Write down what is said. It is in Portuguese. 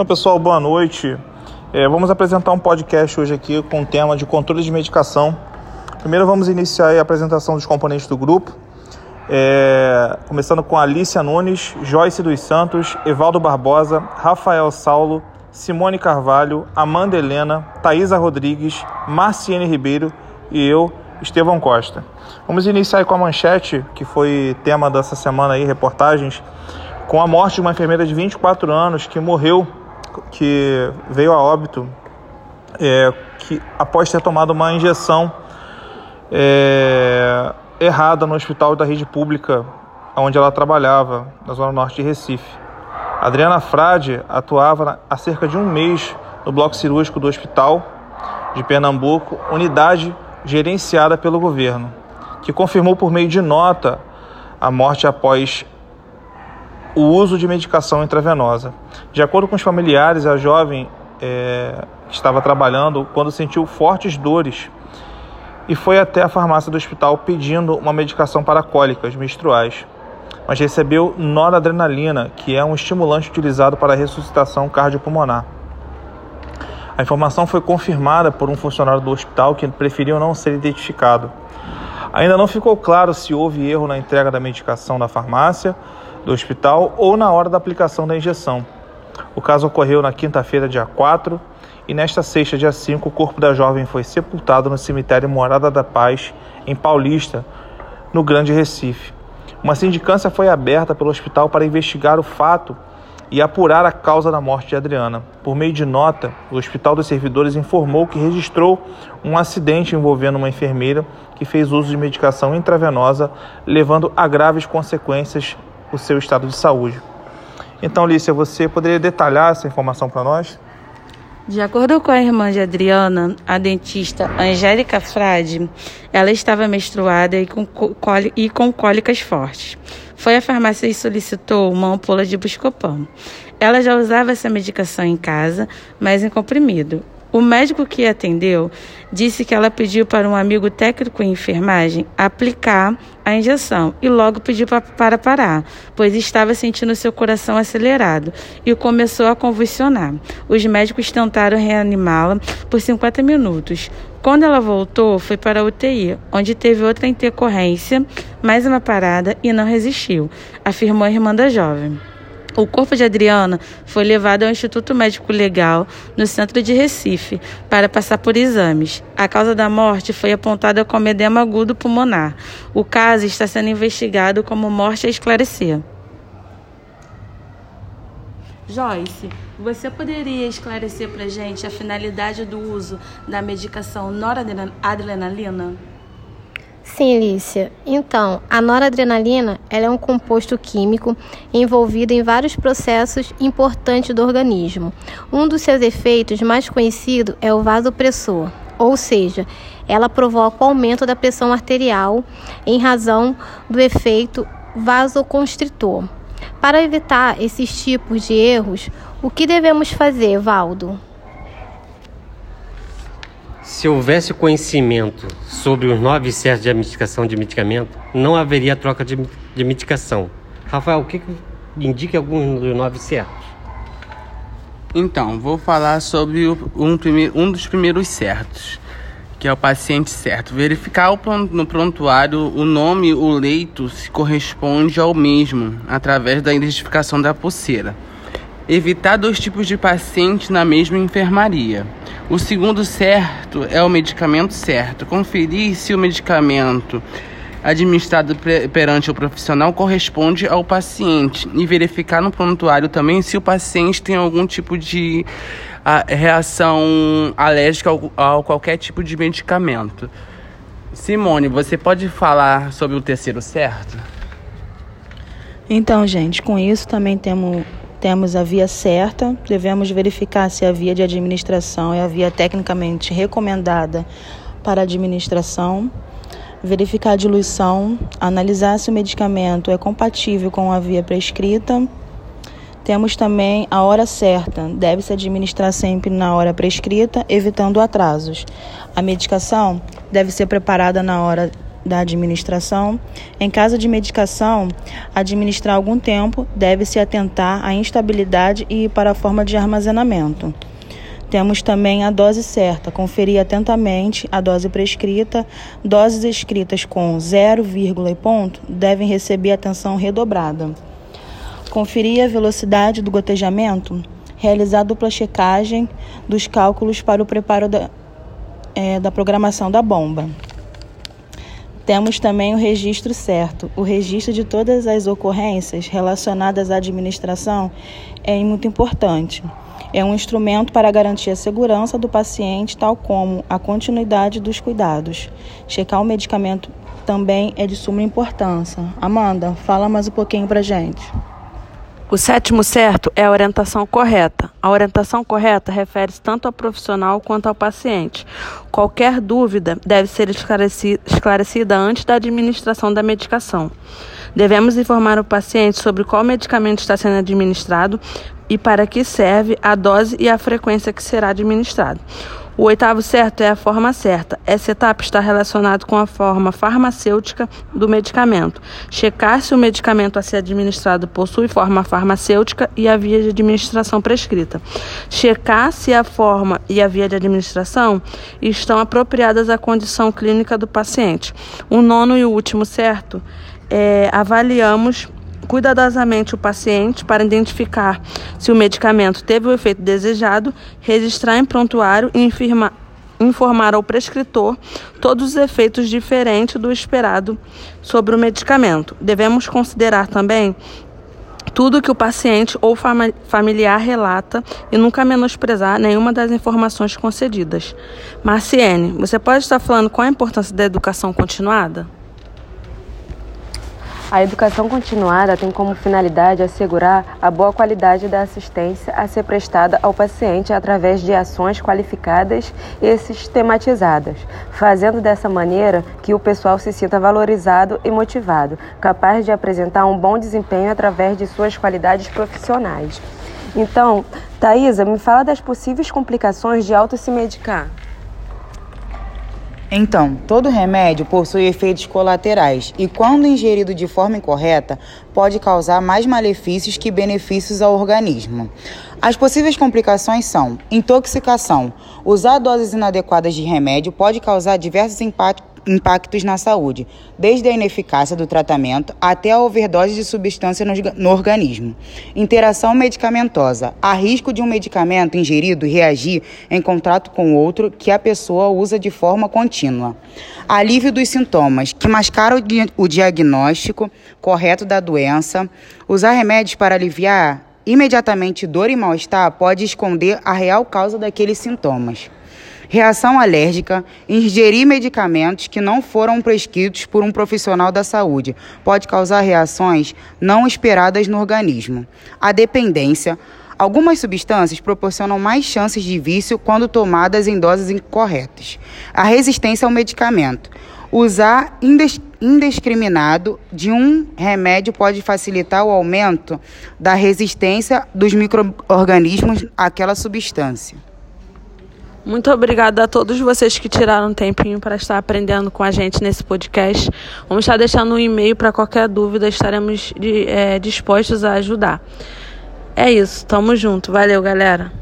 Então, pessoal, boa noite. É, vamos apresentar um podcast hoje aqui com o tema de controle de medicação. Primeiro, vamos iniciar a apresentação dos componentes do grupo. É, começando com Alicia Nunes, Joyce dos Santos, Evaldo Barbosa, Rafael Saulo, Simone Carvalho, Amanda Helena, Thaisa Rodrigues, Marciene Ribeiro e eu, Estevão Costa. Vamos iniciar com a manchete, que foi tema dessa semana aí, reportagens, com a morte de uma enfermeira de 24 anos que morreu que veio a óbito é, que, após ter tomado uma injeção é, errada no hospital da rede pública onde ela trabalhava, na zona norte de Recife. Adriana Frade atuava há cerca de um mês no bloco cirúrgico do hospital de Pernambuco, unidade gerenciada pelo governo, que confirmou por meio de nota a morte após o uso de medicação intravenosa. De acordo com os familiares, a jovem é, estava trabalhando quando sentiu fortes dores e foi até a farmácia do hospital pedindo uma medicação para cólicas menstruais, mas recebeu noradrenalina, que é um estimulante utilizado para ressuscitação cardiopulmonar. A informação foi confirmada por um funcionário do hospital que preferiu não ser identificado. Ainda não ficou claro se houve erro na entrega da medicação da farmácia do hospital ou na hora da aplicação da injeção. O caso ocorreu na quinta-feira, dia 4, e nesta sexta, dia 5, o corpo da jovem foi sepultado no cemitério Morada da Paz, em Paulista, no Grande Recife. Uma sindicância foi aberta pelo hospital para investigar o fato e apurar a causa da morte de Adriana. Por meio de nota, o Hospital dos Servidores informou que registrou um acidente envolvendo uma enfermeira que fez uso de medicação intravenosa, levando a graves consequências o seu estado de saúde. Então, Lícia, você poderia detalhar essa informação para nós? De acordo com a irmã de Adriana, a dentista Angélica Frade, ela estava menstruada e com, e com cólicas fortes. Foi à farmácia e solicitou uma ampola de Buscopan. Ela já usava essa medicação em casa, mas em comprimido. O médico que atendeu disse que ela pediu para um amigo técnico em enfermagem aplicar a injeção e logo pediu para parar, pois estava sentindo seu coração acelerado e começou a convulsionar. Os médicos tentaram reanimá-la por 50 minutos. Quando ela voltou, foi para a UTI, onde teve outra intercorrência, mais uma parada e não resistiu, afirmou a irmã da jovem. O corpo de Adriana foi levado ao Instituto Médico Legal, no centro de Recife, para passar por exames. A causa da morte foi apontada como edema agudo pulmonar. O caso está sendo investigado como morte a esclarecer. Joyce, você poderia esclarecer para gente a finalidade do uso da medicação noradrenalina? Sim, Lícia. Então, a noradrenalina ela é um composto químico envolvido em vários processos importantes do organismo. Um dos seus efeitos mais conhecido é o vasopressor, ou seja, ela provoca o aumento da pressão arterial em razão do efeito vasoconstritor. Para evitar esses tipos de erros, o que devemos fazer, Valdo? Se houvesse conhecimento sobre os nove certos de administração de medicamento, não haveria troca de, de medicação. Rafael, o que, que indica alguns dos nove certos? Então, vou falar sobre um, um dos primeiros certos, que é o paciente certo. Verificar no prontuário o nome, o leito, se corresponde ao mesmo, através da identificação da pulseira. Evitar dois tipos de pacientes na mesma enfermaria o segundo certo é o medicamento certo. Conferir se o medicamento administrado perante o profissional corresponde ao paciente e verificar no prontuário também se o paciente tem algum tipo de a, reação alérgica ao, ao qualquer tipo de medicamento. Simone, você pode falar sobre o terceiro certo? Então, gente, com isso também temos temos a via certa, devemos verificar se a via de administração é a via tecnicamente recomendada para administração, verificar a diluição, analisar se o medicamento é compatível com a via prescrita. Temos também a hora certa, deve-se administrar sempre na hora prescrita, evitando atrasos. A medicação deve ser preparada na hora da administração. Em caso de medicação, administrar algum tempo, deve-se atentar à instabilidade e para a forma de armazenamento. Temos também a dose certa, conferir atentamente a dose prescrita. Doses escritas com 0, e ponto devem receber atenção redobrada. Conferir a velocidade do gotejamento, realizar dupla checagem dos cálculos para o preparo da, é, da programação da bomba. Temos também o registro certo. O registro de todas as ocorrências relacionadas à administração é muito importante. É um instrumento para garantir a segurança do paciente, tal como a continuidade dos cuidados. Checar o medicamento também é de suma importância. Amanda, fala mais um pouquinho para gente. O sétimo certo é a orientação correta. A orientação correta refere-se tanto ao profissional quanto ao paciente. Qualquer dúvida deve ser esclarecida antes da administração da medicação. Devemos informar o paciente sobre qual medicamento está sendo administrado e para que serve a dose e a frequência que será administrado. O oitavo certo é a forma certa. Essa etapa está relacionada com a forma farmacêutica do medicamento. Checar se o medicamento a ser administrado possui forma farmacêutica e a via de administração prescrita. Checar se a forma e a via de administração estão apropriadas à condição clínica do paciente. O nono e o último certo é avaliamos cuidadosamente o paciente para identificar se o medicamento teve o efeito desejado, registrar em prontuário e infirma, informar ao prescritor todos os efeitos diferentes do esperado sobre o medicamento. Devemos considerar também tudo que o paciente ou familiar relata e nunca menosprezar nenhuma das informações concedidas. Marciene, você pode estar falando qual a importância da educação continuada? A educação continuada tem como finalidade assegurar a boa qualidade da assistência a ser prestada ao paciente através de ações qualificadas e sistematizadas, fazendo dessa maneira que o pessoal se sinta valorizado e motivado, capaz de apresentar um bom desempenho através de suas qualidades profissionais. Então, Thaisa, me fala das possíveis complicações de auto se medicar. Então, todo remédio possui efeitos colaterais e, quando ingerido de forma incorreta, pode causar mais malefícios que benefícios ao organismo. As possíveis complicações são intoxicação. Usar doses inadequadas de remédio pode causar diversos impactos impactos na saúde, desde a ineficácia do tratamento até a overdose de substância no, organismo. Interação medicamentosa. Há risco de um medicamento ingerido reagir em contato com outro que a pessoa usa de forma contínua. Alívio dos sintomas, que mascara o, di o diagnóstico correto da doença. Usar remédios para aliviar imediatamente dor e mal-estar pode esconder a real causa daqueles sintomas reação alérgica, ingerir medicamentos que não foram prescritos por um profissional da saúde pode causar reações não esperadas no organismo. A dependência. Algumas substâncias proporcionam mais chances de vício quando tomadas em doses incorretas. A resistência ao medicamento. Usar indiscriminado de um remédio pode facilitar o aumento da resistência dos micro-organismos àquela substância. Muito obrigada a todos vocês que tiraram um tempinho para estar aprendendo com a gente nesse podcast. Vamos estar deixando um e-mail para qualquer dúvida, estaremos de, é, dispostos a ajudar. É isso, tamo junto. Valeu, galera.